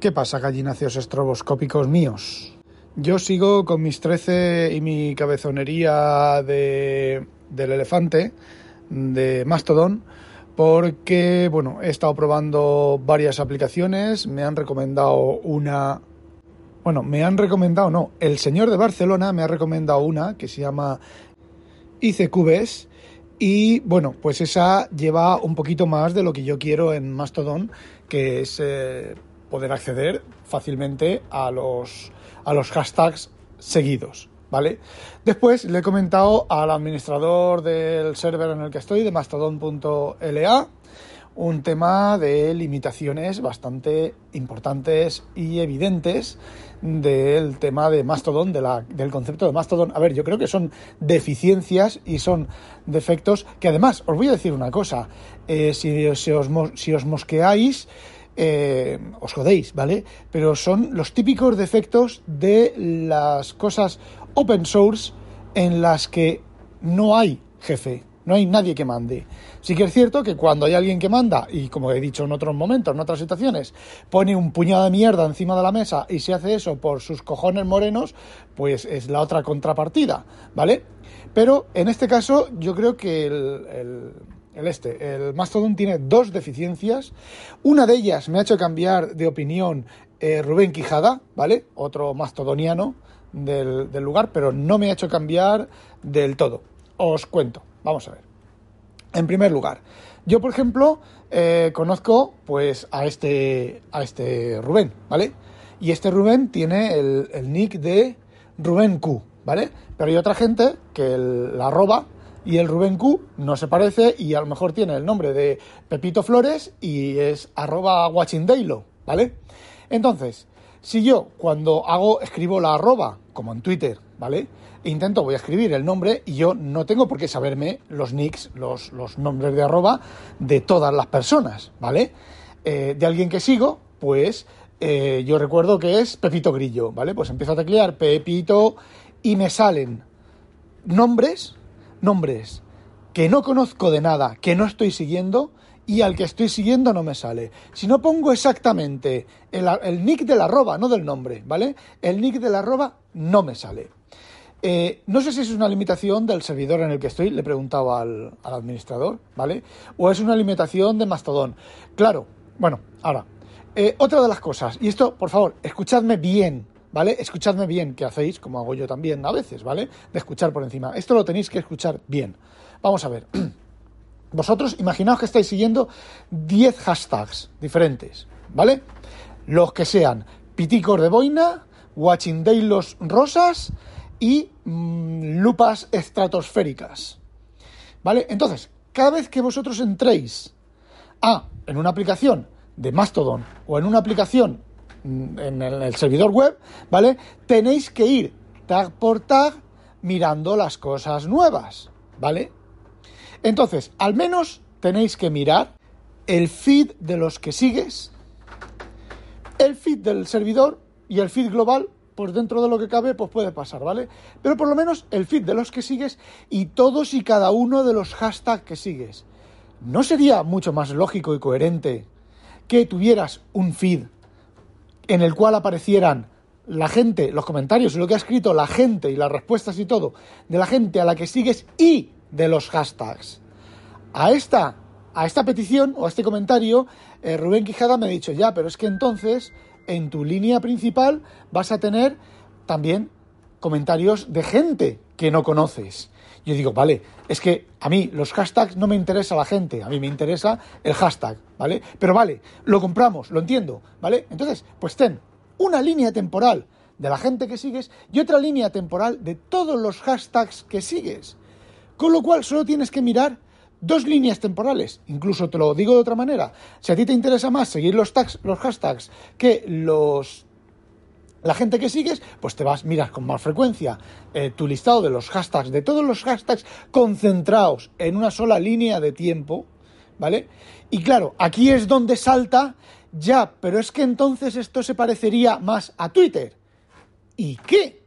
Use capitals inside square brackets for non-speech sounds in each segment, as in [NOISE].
¿Qué pasa, gallináceos estroboscópicos míos? Yo sigo con mis 13 y mi cabezonería de, del elefante, de Mastodon, porque, bueno, he estado probando varias aplicaciones, me han recomendado una... Bueno, me han recomendado, no, el señor de Barcelona me ha recomendado una que se llama ICQBS y, bueno, pues esa lleva un poquito más de lo que yo quiero en Mastodon, que es... Eh, poder acceder fácilmente a los, a los hashtags seguidos. ¿Vale? Después le he comentado al administrador del server en el que estoy, de mastodon.la, un tema de limitaciones bastante importantes y evidentes del tema de Mastodon, del concepto de Mastodon. A ver, yo creo que son deficiencias y son defectos que además, os voy a decir una cosa, eh, si, si, os, si os mosqueáis, eh, os jodéis, ¿vale? Pero son los típicos defectos de las cosas open source en las que no hay jefe, no hay nadie que mande. Sí que es cierto que cuando hay alguien que manda, y como he dicho en otros momentos, en otras situaciones, pone un puñado de mierda encima de la mesa y se hace eso por sus cojones morenos, pues es la otra contrapartida, ¿vale? Pero en este caso yo creo que el el este, el Mastodon tiene dos deficiencias. Una de ellas me ha hecho cambiar de opinión eh, Rubén Quijada, ¿vale? Otro mastodoniano del, lugar, pero no me ha hecho cambiar del todo. Os cuento, vamos a ver. En primer lugar, yo por ejemplo eh, conozco pues a este, a este Rubén, ¿vale? Y este Rubén tiene el, el nick de Rubén Q, ¿vale? Pero hay otra gente que la arroba y el Rubén Q no se parece y a lo mejor tiene el nombre de Pepito Flores y es arroba watchingdaylo, ¿vale? Entonces, si yo cuando hago, escribo la arroba, como en Twitter, ¿vale? E intento, voy a escribir el nombre y yo no tengo por qué saberme los nicks, los, nombres de arroba de todas las personas, ¿vale? Eh, de alguien que sigo, pues eh, yo recuerdo que es Pepito Grillo, ¿vale? Pues empiezo a teclear Pepito y me salen nombres nombres que no conozco de nada, que no estoy siguiendo y al que estoy siguiendo no me sale. Si no pongo exactamente el, nick de la arroba, no del nombre, ¿vale? El nick de la arroba no me sale. Eh, no sé si es una limitación del servidor en el que estoy, le he preguntado al, administrador, ¿vale? O es una limitación de Mastodon. Claro, bueno, ahora, eh, otra de las cosas, y esto, por favor, escuchadme bien, ¿vale? Escuchadme bien, que hacéis, como hago yo también a veces, ¿vale? De escuchar por encima. Esto lo tenéis que escuchar bien. Vamos a ver. [CLEARS THROAT] Vosotros imaginaos que estáis siguiendo 10 hashtags diferentes, ¿vale? Los que sean piticos de boina, watching los rosas y mm, lupas estratosféricas. ¿Vale? Entonces, cada vez que vosotros entréis a en una aplicación de Mastodon o en una aplicación en el, servidor web, ¿vale? Tenéis que ir tag por tag mirando las cosas nuevas, ¿vale? Entonces, al menos tenéis que mirar el feed de los que sigues, el feed del servidor y el feed global, pues dentro de lo que cabe, pues puede pasar, ¿vale? Pero por lo menos el feed de los que sigues y todos y cada uno de los hashtags que sigues. ¿No sería mucho más lógico y coherente que tuvieras un feed en el cual aparecieran la gente, los comentarios y lo que ha escrito la gente y las respuestas y todo de la gente a la que sigues y de los hashtags. A esta, a esta petición o a este comentario, eh, Rubén Quijada me ha dicho, ya, pero es que entonces en tu línea principal vas a tener también comentarios de gente que no conoces. Yo digo, vale, es que a mí los hashtags no me interesa la gente, a mí me interesa el hashtag, ¿vale? Pero vale, lo compramos, lo entiendo, ¿vale? Entonces, pues ten una línea temporal de la gente que sigues y otra línea temporal de todos los hashtags que sigues. Con lo cual solo tienes que mirar dos líneas temporales. Incluso te lo digo de otra manera. Si a ti te interesa más seguir los, tags, los hashtags que los la gente que sigues, pues te vas, miras con más frecuencia eh, tu listado de los hashtags, de todos los hashtags concentrados en una sola línea de tiempo, ¿vale? Y claro, aquí es donde salta, ya, pero es que entonces esto se parecería más a Twitter. ¿Y qué?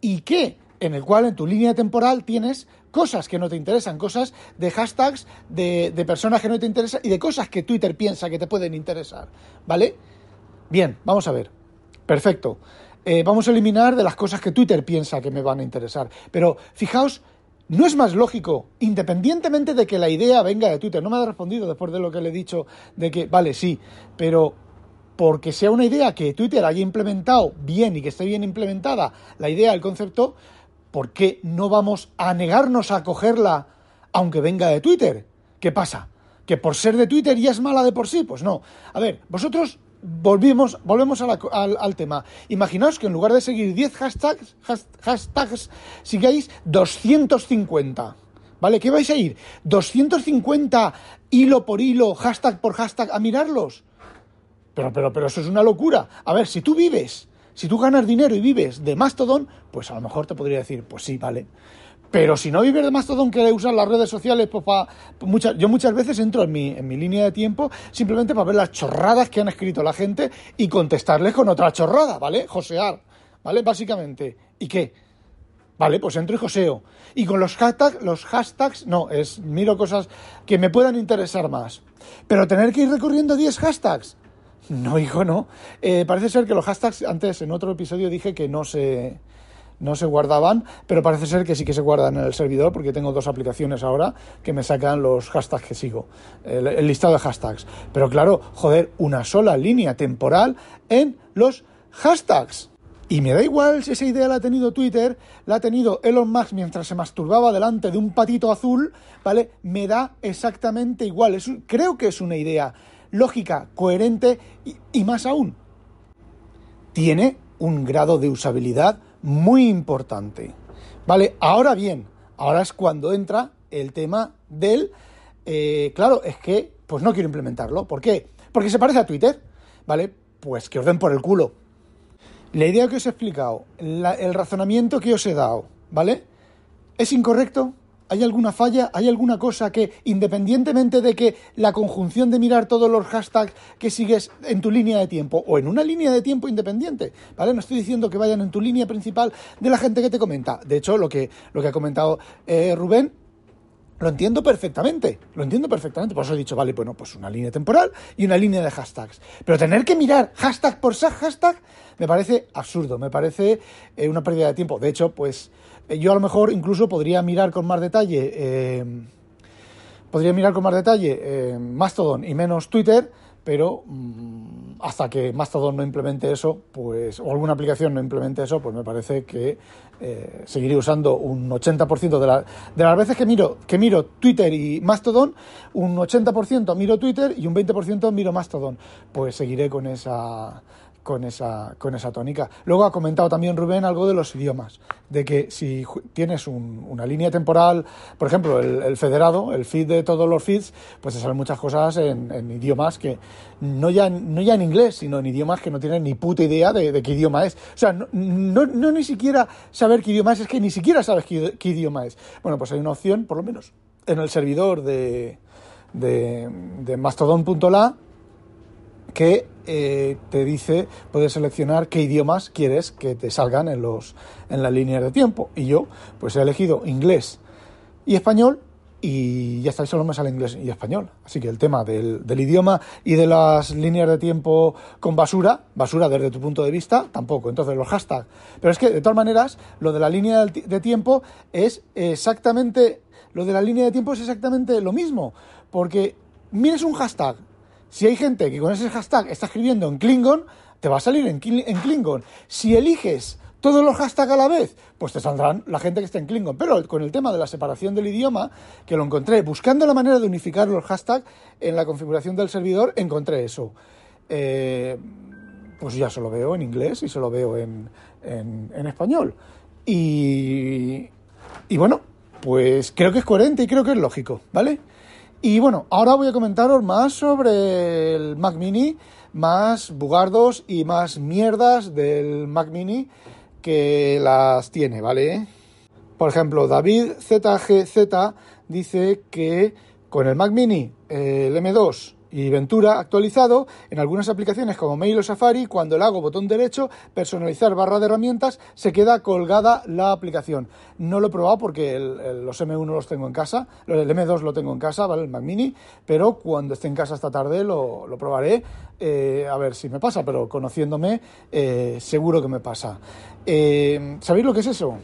¿Y qué? En el cual en tu línea temporal tienes cosas que no te interesan, cosas de hashtags, de, de personas que no te interesan y de cosas que Twitter piensa que te pueden interesar, ¿vale? Bien, vamos a ver. Perfecto. Eh, vamos a eliminar de las cosas que Twitter piensa que me van a interesar. Pero fijaos, ¿no es más lógico, independientemente de que la idea venga de Twitter? No me ha respondido después de lo que le he dicho, de que, vale, sí, pero porque sea una idea que Twitter haya implementado bien y que esté bien implementada, la idea, el concepto, ¿por qué no vamos a negarnos a cogerla aunque venga de Twitter? ¿Qué pasa? ¿Que por ser de Twitter ya es mala de por sí? Pues no. A ver, vosotros volvimos, volvemos al, tema. Imaginaos que en lugar de seguir 10 hashtags, hashtags sigáis 250. ¿Vale? ¿Qué vais a ir? ¿250 hilo por hilo, hashtag por hashtag a mirarlos? Pero, pero, pero eso es una locura. A ver, si tú vives, si tú ganas dinero y vives de Mastodon, pues a lo mejor te podría decir, pues sí, vale. Pero si no vives de Mastodon, que usar las redes sociales, pues para, muchas, yo muchas veces entro en mi, en mi línea de tiempo simplemente para ver las chorradas que han escrito la gente y contestarles con otra chorrada, ¿vale? Josear, ¿vale? Básicamente. ¿Y qué? Vale, pues entro y joseo. Y con los hashtags, los hashtags, no, es miro cosas que me puedan interesar más. Pero tener que ir recorriendo 10 hashtags. No, hijo, no. Eh, parece ser que los hashtags, antes en otro episodio dije que no se no se guardaban, pero parece ser que sí que se guardan en el servidor porque tengo dos aplicaciones ahora que me sacan los hashtags que sigo, el, listado de hashtags. Pero claro, joder, una sola línea temporal en los hashtags. Y me da igual si esa idea la ha tenido Twitter, la ha tenido Elon Musk mientras se masturbaba delante de un patito azul, ¿vale? Me da exactamente igual. Creo que es una idea lógica, coherente y más aún, tiene un grado de usabilidad muy importante. Vale, ahora bien, ahora es cuando entra el tema del, eh, claro, es que, pues no quiero implementarlo. ¿Por qué? Porque se parece a Twitter, ¿vale? Pues que os den por el culo. La idea que os he explicado, el razonamiento que os he dado, ¿vale? ¿Es incorrecto? ¿Hay alguna falla? ¿Hay alguna cosa que, independientemente de que la conjunción de mirar todos los hashtags que sigues en tu línea de tiempo o en una línea de tiempo independiente, ¿vale? No estoy diciendo que vayan en tu línea principal de la gente que te comenta. De hecho, lo que, lo que ha comentado eh, Rubén lo entiendo perfectamente, lo entiendo perfectamente. Por eso he dicho, vale, bueno, pues una línea temporal y una línea de hashtags. Pero tener que mirar hashtag por hashtag me parece absurdo, me parece eh, una pérdida de tiempo. De hecho, pues yo a lo mejor incluso podría mirar con más detalle, eh, podría mirar con más detalle eh, Mastodon y menos Twitter, pero mm, hasta que Mastodon no implemente eso, pues, o alguna aplicación no implemente eso, pues me parece que seguiré usando un 80% de, la, de las veces que miro, que miro Twitter y Mastodon, un 80% miro Twitter y un 20% miro Mastodon. Pues seguiré con esa con esa, con esa tónica. Luego ha comentado también Rubén algo de los idiomas, de que si tienes una línea temporal, por ejemplo, el, federado, el feed de todos los feeds, pues te salen muchas cosas en, idiomas que no ya, no ya en inglés, sino en idiomas que no tienen ni puta idea de, qué idioma es. O sea, no, no, ni siquiera saber qué idioma es, es que ni siquiera sabes qué, idioma es. Bueno, pues hay una opción, por lo menos, en el servidor de, de, de mastodon.la que eh, te dice, puedes seleccionar qué idiomas quieres que te salgan en, los, en las líneas de tiempo. Y yo, pues he elegido inglés y español y ya está, solo me sale inglés y español. Así que el tema del, idioma y de las líneas de tiempo con basura, basura desde tu punto de vista, tampoco. Entonces los hashtags. Pero es que de todas maneras, lo de la línea de tiempo es exactamente, lo de la línea de tiempo es exactamente lo mismo. Porque mires un hashtag si hay gente que con ese hashtag está escribiendo en Klingon, te va a salir en, Klingon. Si eliges todos los hashtags a la vez, pues te saldrán la gente que está en Klingon. Pero con el tema de la separación del idioma, que lo encontré buscando la manera de unificar los hashtags en la configuración del servidor, encontré eso. Eh, pues ya se lo veo en inglés y se lo veo en, español. Y, y bueno, pues creo que es coherente y creo que es lógico, ¿vale? Y bueno, ahora voy a comentaros más sobre el Mac Mini, más bugardos y más mierdas del Mac Mini que las tiene, ¿vale? Por ejemplo, David ZGZ dice que con el Mac Mini, el M2 y Ventura actualizado en algunas aplicaciones como Mail o Safari, cuando le hago botón derecho, personalizar barra de herramientas, se queda colgada la aplicación. No lo he probado porque los M1 los tengo en casa, el M2 lo tengo en casa, ¿vale? El Mac Mini, pero cuando esté en casa esta tarde lo, probaré eh, a ver si me pasa, pero conociéndome eh, seguro que me pasa. Eh, ¿Sabéis lo que es eso?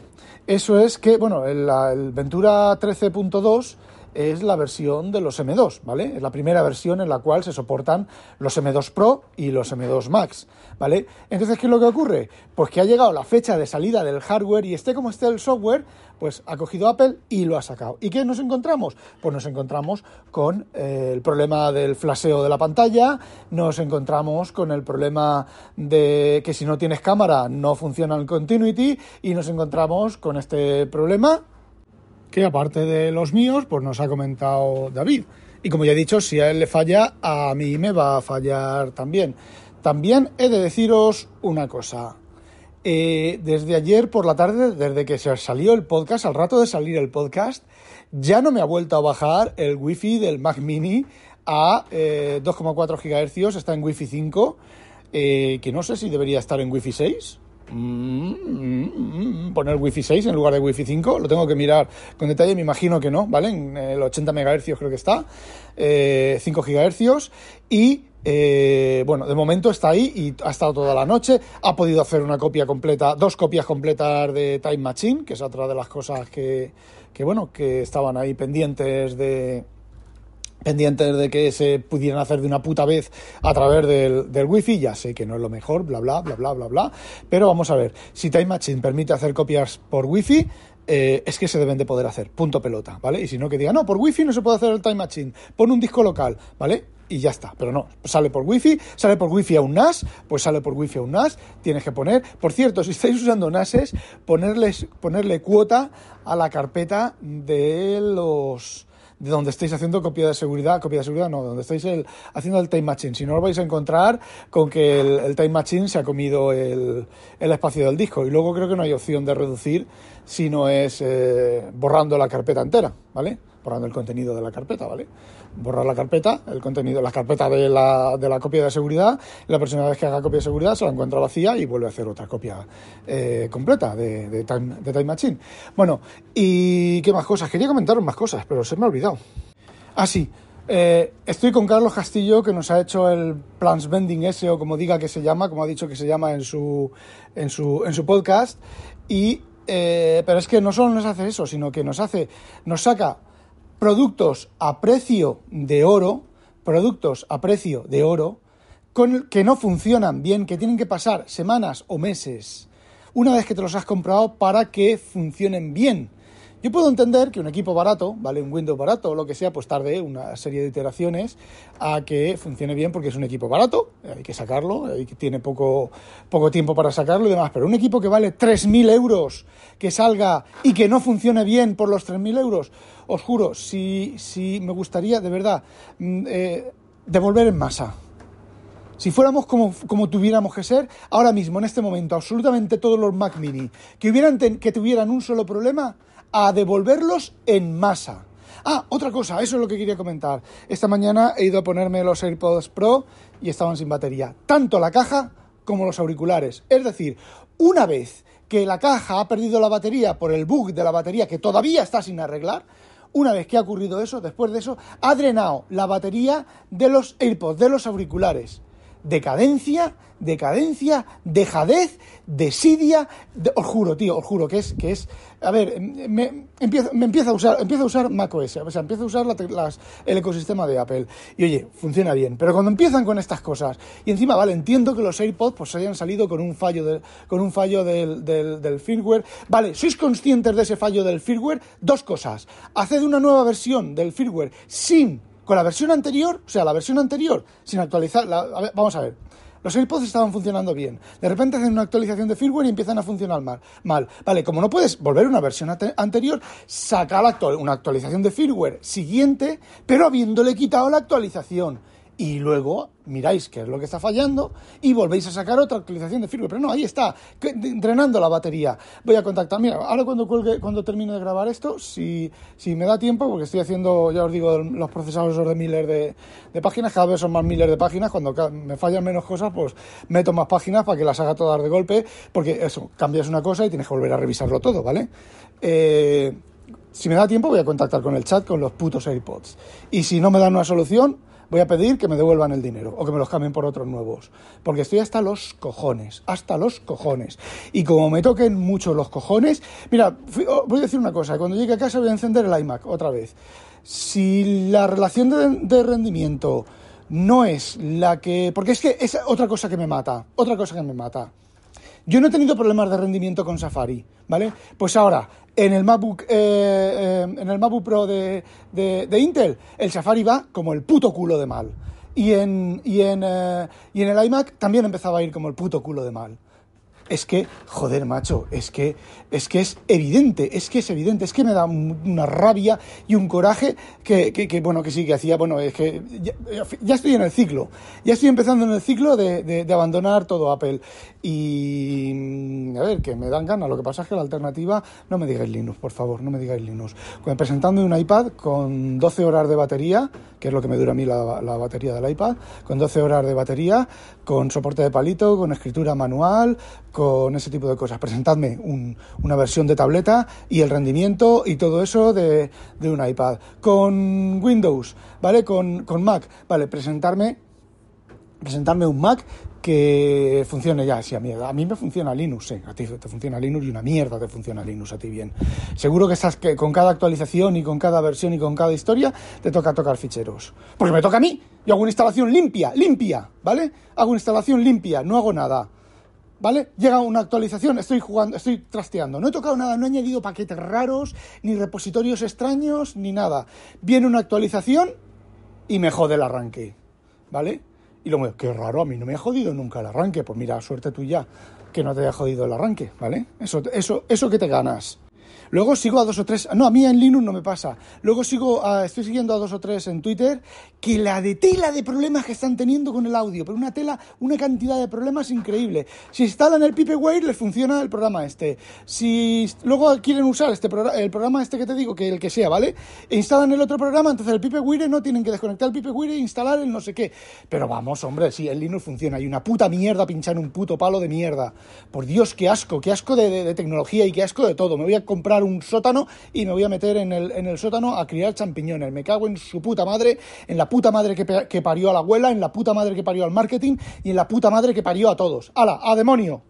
Eso es que, bueno, el, el Ventura 13.2 es la versión de los M2, ¿vale? Es la primera versión en la cual se soportan los M2 Pro y los M2 Max, ¿vale? Entonces, ¿qué es lo que ocurre? Pues que ha llegado la fecha de salida del hardware y esté como esté el software, pues ha cogido Apple y lo ha sacado. ¿Y qué nos encontramos? Pues nos encontramos con eh, el problema del flaseo de la pantalla, nos encontramos con el problema de que si no tienes cámara no funciona el continuity y nos encontramos con este problema que aparte de los míos, pues nos ha comentado David. Y como ya he dicho, si a él le falla, a mí me va a fallar también. También he de deciros una cosa. Eh, desde ayer por la tarde, desde que se salió el podcast, al rato de salir el podcast, ya no me ha vuelto a bajar el wifi del Mac Mini a 2,4 eh, GHz, está en wifi 5, eh, que no sé si debería estar en wifi 6 Mm, mm, mm, poner Wi-Fi 6 en lugar de Wi-Fi 5. Lo tengo que mirar con detalle, me imagino que no, ¿vale? En el 80 MHz creo que está, 5 eh, GHz y eh, bueno, de momento está ahí y ha estado toda la noche. Ha podido hacer una copia completa, dos copias completas de Time Machine, que es otra de las cosas que, que bueno, que estaban ahí pendientes de, pendientes de que se pudieran hacer de una puta vez a través del, del wifi, ya sé que no es lo mejor, bla bla bla bla bla bla, pero vamos a ver, si Time Machine permite hacer copias por wifi, eh, es que se deben de poder hacer, punto pelota, ¿vale? Y si no, que diga, no, por wifi no se puede hacer el Time Machine, pon un disco local, ¿vale? Y ya está, pero no, sale por wifi, sale por wifi a un NAS, pues sale por wifi a un NAS, tienes que poner, por cierto, si estáis usando NASes, ponerles, ponerle cuota a la carpeta de los de donde estáis haciendo copia de seguridad, copia de seguridad no, donde estáis haciendo el Time Machine. Si no os vais a encontrar con que el, Time Machine se ha comido el, espacio del disco. Y luego creo que no hay opción de reducir si no es eh, borrando la carpeta entera, ¿vale? Borrando el contenido de la carpeta, ¿vale? borrar la carpeta, el contenido, la carpeta de la, de la copia de seguridad, la próxima vez que haga copia de seguridad se la encuentra vacía y vuelve a hacer otra copia eh, completa de, time, de Time Machine. Bueno, ¿y qué más cosas? Quería comentaros más cosas, pero se me ha olvidado. Ah, sí. Eh, estoy con Carlos Castillo, que nos ha hecho el Plans Bending S, o como diga que se llama, como ha dicho que se llama en su, en su, en su podcast. Y, eh, pero es que no solo nos hace eso, sino que nos hace, nos saca productos a precio de oro, productos a precio de oro, con, que no funcionan bien, que tienen que pasar semanas o meses una vez que te los has comprado para que funcionen bien. Yo puedo entender que un equipo barato, ¿vale? Un Windows barato o lo que sea, pues tarde una serie de iteraciones a que funcione bien porque es un equipo barato, hay que sacarlo, hay que tiene poco, poco tiempo para sacarlo y demás. Pero un equipo que vale 3.000 euros, que salga y que no funcione bien por los 3.000 euros, os juro, si, si me gustaría de verdad mm, eh, devolver en masa. Si fuéramos como, como, tuviéramos que ser, ahora mismo, en este momento, absolutamente todos los Mac Mini que, hubieran que tuvieran un solo problema, a devolverlos en masa. Ah, otra cosa, eso es lo que quería comentar. Esta mañana he ido a ponerme los AirPods Pro y estaban sin batería, tanto la caja como los auriculares. Es decir, una vez que la caja ha perdido la batería por el bug de la batería que todavía está sin arreglar, una vez que ha ocurrido eso, después de eso, ha drenado la batería de los AirPods, de los auriculares. Decadencia decadencia, dejadez, desidia, os juro, tío, os juro que es, que es, a ver, me, empiezo, empieza a usar, empiezo a usar macOS, o sea, empiezo a usar el ecosistema de Apple, y oye, funciona bien, pero cuando empiezan con estas cosas, y encima, vale, entiendo que los AirPods pues hayan salido con un fallo, con un fallo del, del, del firmware, vale, ¿sois conscientes de ese fallo del firmware? Dos cosas, haced una nueva versión del firmware sin con la versión anterior, o sea, la versión anterior, sin actualizar, vamos a ver, Los AirPods estaban funcionando bien. De repente hacen una actualización de firmware y empiezan a funcionar mal. mal. Vale, como no puedes volver a una versión anterior, saca una actualización de firmware siguiente, pero habiéndole quitado la actualización y luego miráis qué es lo que está fallando y volvéis a sacar otra actualización de firmware. Pero no, ahí está, drenando la batería. Voy a contactar, mira, ahora cuando cuelgue, cuando termine de grabar esto, si, si me da tiempo, porque estoy haciendo, ya os digo, los procesadores de Miller de, páginas, cada vez son más Miller de páginas, cuando me fallan menos cosas, pues meto más páginas para que las haga todas de golpe, porque eso, cambias una cosa y tienes que volver a revisarlo todo, ¿vale? Eh, si me da tiempo voy a contactar con el chat con los putos AirPods. Y si no me dan una solución, voy a pedir que me devuelvan el dinero o que me los cambien por otros nuevos. Porque estoy hasta los cojones, hasta los cojones. Y como me toquen mucho los cojones, mira, oh, voy a decir una cosa, cuando llegue a casa voy a encender el iMac otra vez. Si la relación de, rendimiento no es la que... Porque es que es otra cosa que me mata, otra cosa que me mata. Yo no he tenido problemas de rendimiento con Safari, ¿vale? Pues ahora, en el MacBook, eh, eh, en el MacBook Pro de, de, Intel, el Safari va como el puto culo de mal. Y en, y en, eh, y en el iMac también empezaba a ir como el puto culo de mal es que, joder, macho, es que, es que es evidente, es que es evidente, es que me da una rabia y un coraje que, que, bueno, que sí, que hacía, bueno, es que ya, estoy en el ciclo, ya estoy empezando en el ciclo de, de, abandonar todo Apple. Y, a ver, que me dan ganas, lo que pasa es que la alternativa, no me digáis Linux, por favor, no me digáis Linux. Presentando un iPad con 12 horas de batería, que es lo que me dura a mí la, la batería del iPad, con 12 horas de batería, con soporte de palito, con escritura manual, con ese tipo de cosas. Presentadme una versión de tableta y el rendimiento y todo eso de, un iPad. Con Windows, ¿vale? Con, Mac, ¿vale? Presentarme, presentarme un Mac que funcione ya, sí, a mí, a mí me funciona Linux, sí, a ti te funciona Linux y una mierda te funciona Linux a ti bien. Seguro que estás que con cada actualización y con cada versión y con cada historia te toca tocar ficheros. Porque me toca a mí, yo hago una instalación limpia, limpia, ¿vale? Hago una instalación limpia, no hago nada. ¿Vale? Llega una actualización, estoy jugando, estoy trasteando. No he tocado nada, no he añadido paquetes raros, ni repositorios extraños, ni nada. Viene una actualización y me jode el arranque. ¿Vale? Y luego, qué raro, a mí no me ha jodido nunca el arranque. Pues mira, suerte tuya que no te haya jodido el arranque, ¿vale? Eso, eso, eso que te ganas. Luego sigo a dos o tres, no, a mí en Linux no me pasa. Luego sigo, a, estoy siguiendo a dos o tres en Twitter que la de tela de problemas que están teniendo con el audio, pero una tela, una cantidad de problemas increíble. Si instalan el Pipewire les funciona el programa este. Si luego quieren usar este el programa este que te digo, que el que sea, ¿vale? E instalan el otro programa, entonces el Pipewire no tienen que desconectar el Pipewire e instalar el no sé qué. Pero vamos, hombre, sí, el Linux funciona. Hay una puta mierda pinchar un puto palo de mierda. Por Dios, qué asco, qué asco de tecnología y qué asco de todo. Me voy a un sótano y me voy a meter en el, en el sótano a criar champiñones. Me cago en su puta madre, en la puta madre que, que parió a la abuela, en la puta madre que parió al marketing y en la puta madre que parió a todos. ¡Hala! ¡A demonio!